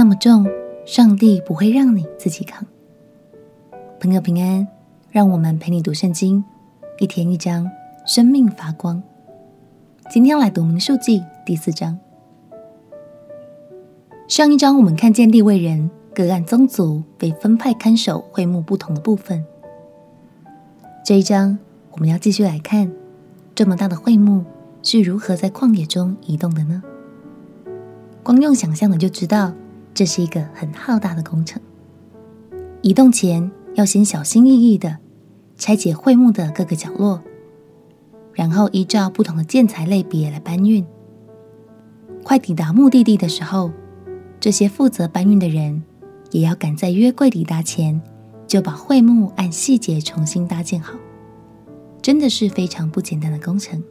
那么重，上帝不会让你自己扛。朋友平安，让我们陪你读圣经，一天一章，生命发光。今天来读民数记第四章。上一章我们看见利未人各按宗族被分派看守会幕不同的部分。这一章我们要继续来看，这么大的会幕是如何在旷野中移动的呢？光用想象的就知道，这是一个很浩大的工程。移动前要先小心翼翼地拆解会幕的各个角落，然后依照不同的建材类别来搬运。快抵达目的地的时候，这些负责搬运的人也要赶在约柜抵达前，就把会幕按细节重新搭建好。真的是非常不简单的工程。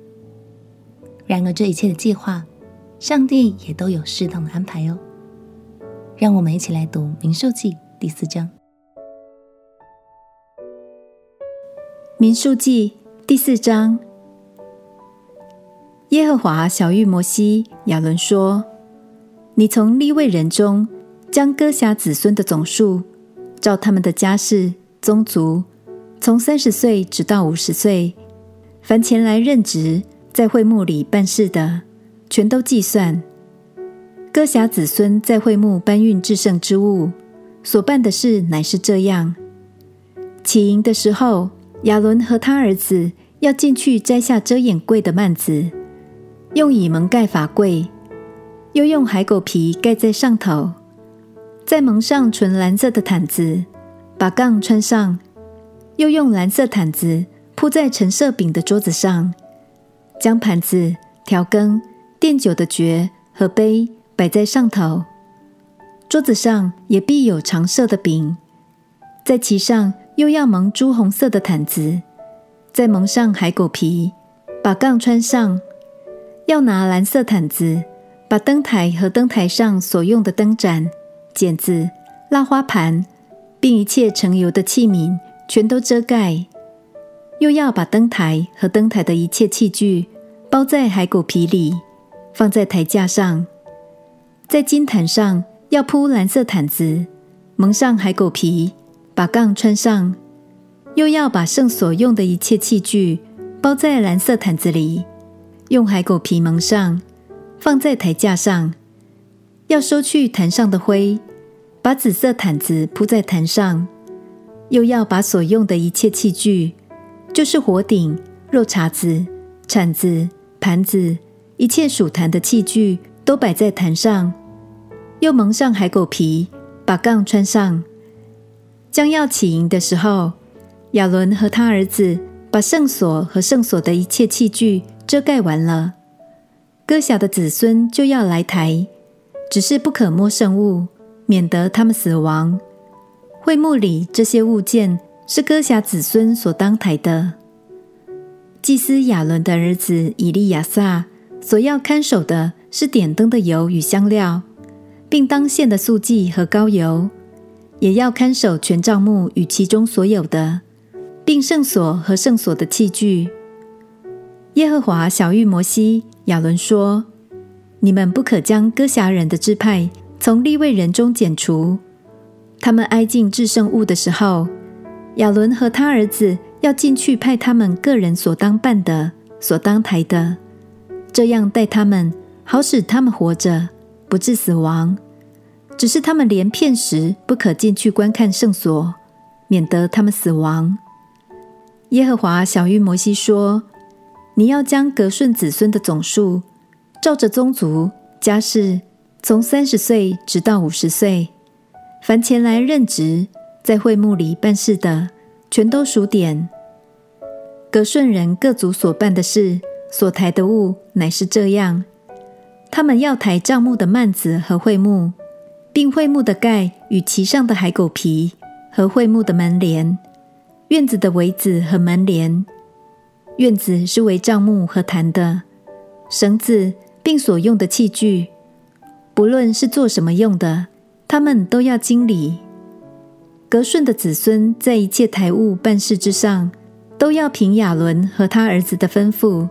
然而，这一切的计划，上帝也都有适当的安排哦。让我们一起来读《民数记》第四章。《民数记》第四章，耶和华晓諭摩西、亚伦说：“你从立位人中将哥辖子孙的总数，照他们的家世、宗族，从三十岁直到五十岁，凡前来任职在会幕里办事的，全都计算。”歌侠子孙在会幕搬运至圣之物所办的事，乃是这样：起营的时候，亚伦和他儿子要进去摘下遮掩柜的幔子，用以蒙盖法柜，又用海狗皮盖在上头，再蒙上纯蓝色的毯子，把杠穿上，又用蓝色毯子铺在陈设饼的桌子上，将盘子、调羹、奠酒的爵和杯。摆在上头，桌子上也必有常设的饼，在其上又要蒙朱红色的毯子，再蒙上海狗皮，把杠穿上，要拿蓝色毯子，把灯台和灯台上所用的灯盏、剪子、蜡花盘，并一切盛油的器皿，全都遮盖，又要把灯台和灯台的一切器具包在海狗皮里，放在台架上。在金坛上要铺蓝色毯子，蒙上海狗皮，把杠穿上，又要把圣所用的一切器具包在蓝色毯子里，用海狗皮蒙上，放在台架上。要收去坛上的灰，把紫色毯子铺在坛上，又要把所用的一切器具，就是火鼎、肉叉子、铲子、盘子，一切属坛的器具，都摆在坛上。又蒙上海狗皮，把杠穿上。将要起营的时候，亚伦和他儿子把圣所和圣所的一切器具遮盖完了。哥辖的子孙就要来抬，只是不可摸圣物，免得他们死亡。会幕里这些物件是哥辖子孙所当抬的。祭司亚伦的儿子以利亚撒所要看守的是点灯的油与香料。并当献的素祭和膏油，也要看守全帐幕与其中所有的，并圣所和圣所的器具。耶和华晓諭摩西、亚伦说：“你们不可将哥辖人的支派从立位人中剪除。他们挨近至圣物的时候，亚伦和他儿子要进去派他们个人所当办的、所当抬的，这样待他们，好使他们活着。”不致死亡，只是他们连片时不可进去观看圣所，免得他们死亡。耶和华晓諭摩西说：“你要将格顺子孙的总数，照着宗族、家世，从三十岁直到五十岁，凡前来任职在会幕里办事的，全都数点。格顺人各族所办的事，所抬的物，乃是这样。”他们要抬帐幕的幔子和会幕，并会幕的盖与其上的海狗皮和会幕的门帘、院子的围子和门帘。院子是围帐幕和坛的绳子，并所用的器具，不论是做什么用的，他们都要经理。格顺的子孙在一切台务办事之上，都要凭亚伦和他儿子的吩咐，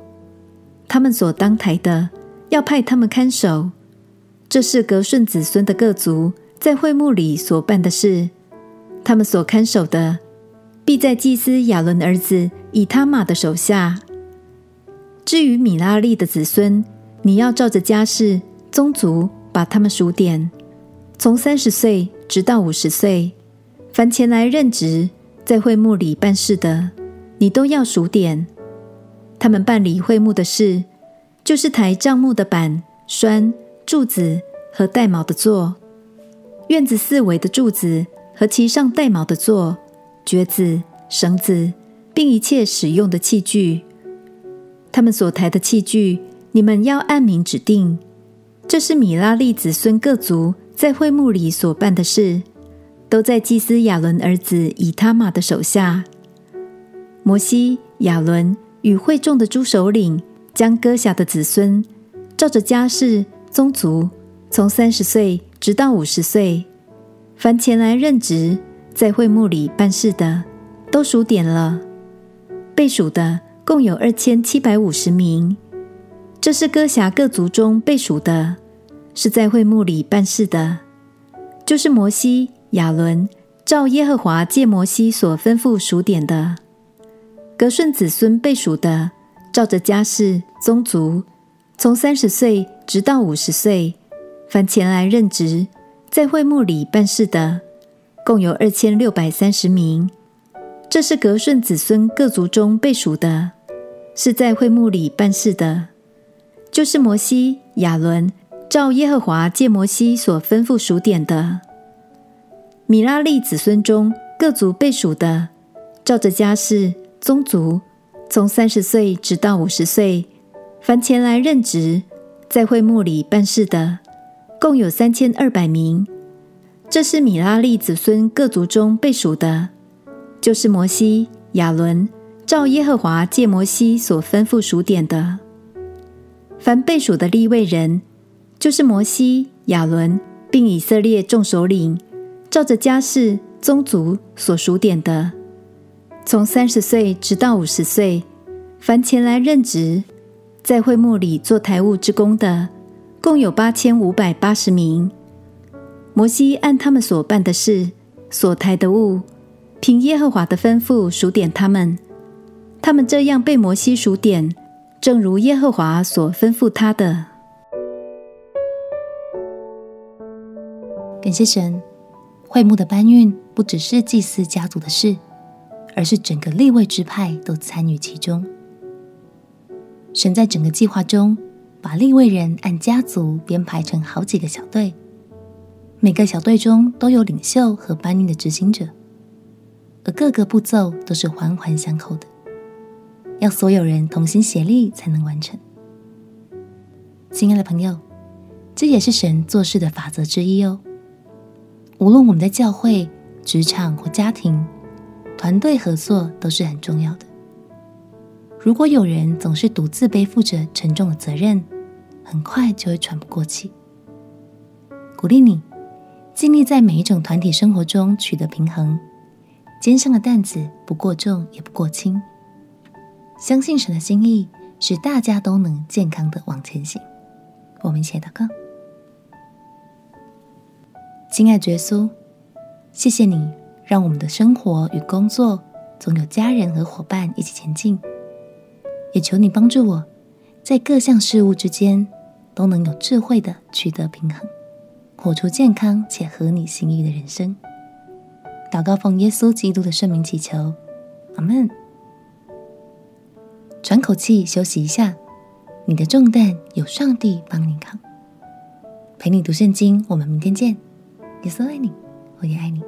他们所当抬的。要派他们看守，这是革顺子孙的各族在会幕里所办的事，他们所看守的，必在祭司亚伦儿子以他玛的手下。至于米拉利的子孙，你要照着家世、宗族把他们数点，从三十岁直到五十岁，凡前来任职在会幕里办事的，你都要数点。他们办理会幕的事，就是抬帐幕的板、栓、柱子和带毛的座，院子四围的柱子和其上带毛的座，橛子、绳子，并一切使用的器具。他们所抬的器具，你们要按名指定。这是米拉利子孙各族在会幕里所办的事，都在祭司亚伦儿子以他玛的手下。摩西、亚伦与会众的诸首领，将哥辖的子孙，照着家世、宗族，从三十岁直到五十岁，凡前来任职在会幕里办事的，都数点了。被数的。共有二千七百五十名，这是哥辖各族中被数的，是在会幕里办事的，就是摩西、亚伦照耶和华借摩西所吩咐数点的。革顺子孙被数的，照着家世、宗族，从三十岁直到五十岁，凡前来任职在会幕里办事的，共有二千六百三十名，这是革顺子孙各族中被数的。是在会幕里办事的，就是摩西、亚伦照耶和华借摩西所吩咐数点的。米拉利子孙中各族被数的，照着家世、宗族，从三十岁直到五十岁，凡前来任职在会幕里办事的，共有三千二百名。这是米拉利子孙各族中被数的，就是摩西、亚伦。照耶和华借摩西所吩咐数点的，凡被数的利未人，就是摩西、亚伦，并以色列众首领，照着家世、宗族所数点的，从三十岁直到五十岁，凡前来任职，在会幕里做台务之工的，共有八千五百八十名。摩西按他们所办的事、所抬的物，凭耶和华的吩咐数点他们。他们这样被摩西数点，正如耶和华所吩咐他的。感谢神，会幕的搬运不只是祭司家族的事，而是整个立位支派都参与其中。神在整个计划中，把立位人按家族编排成好几个小队，每个小队中都有领袖和搬运的执行者，而各个步骤都是环环相扣的。要所有人同心协力才能完成。亲爱的朋友，这也是神做事的法则之一哦。无论我们在教会、职场或家庭，团队合作都是很重要的。如果有人总是独自背负着沉重的责任，很快就会喘不过气。鼓励你，尽力在每一种团体生活中取得平衡，肩上的担子不过重也不过轻。相信神的心意使大家都能健康的往前行。我们一起祷告。亲爱的耶稣，谢谢你让我们的生活与工作总有家人和伙伴一起前进，也求你帮助我在各项事物之间都能有智慧的取得平衡，活出健康且合你心意的人生。祷告奉耶稣基督的圣名祈求，阿门。喘口气，休息一下。你的重担有上帝帮你扛。陪你读圣经，我们明天见。耶稣爱你，我也爱你。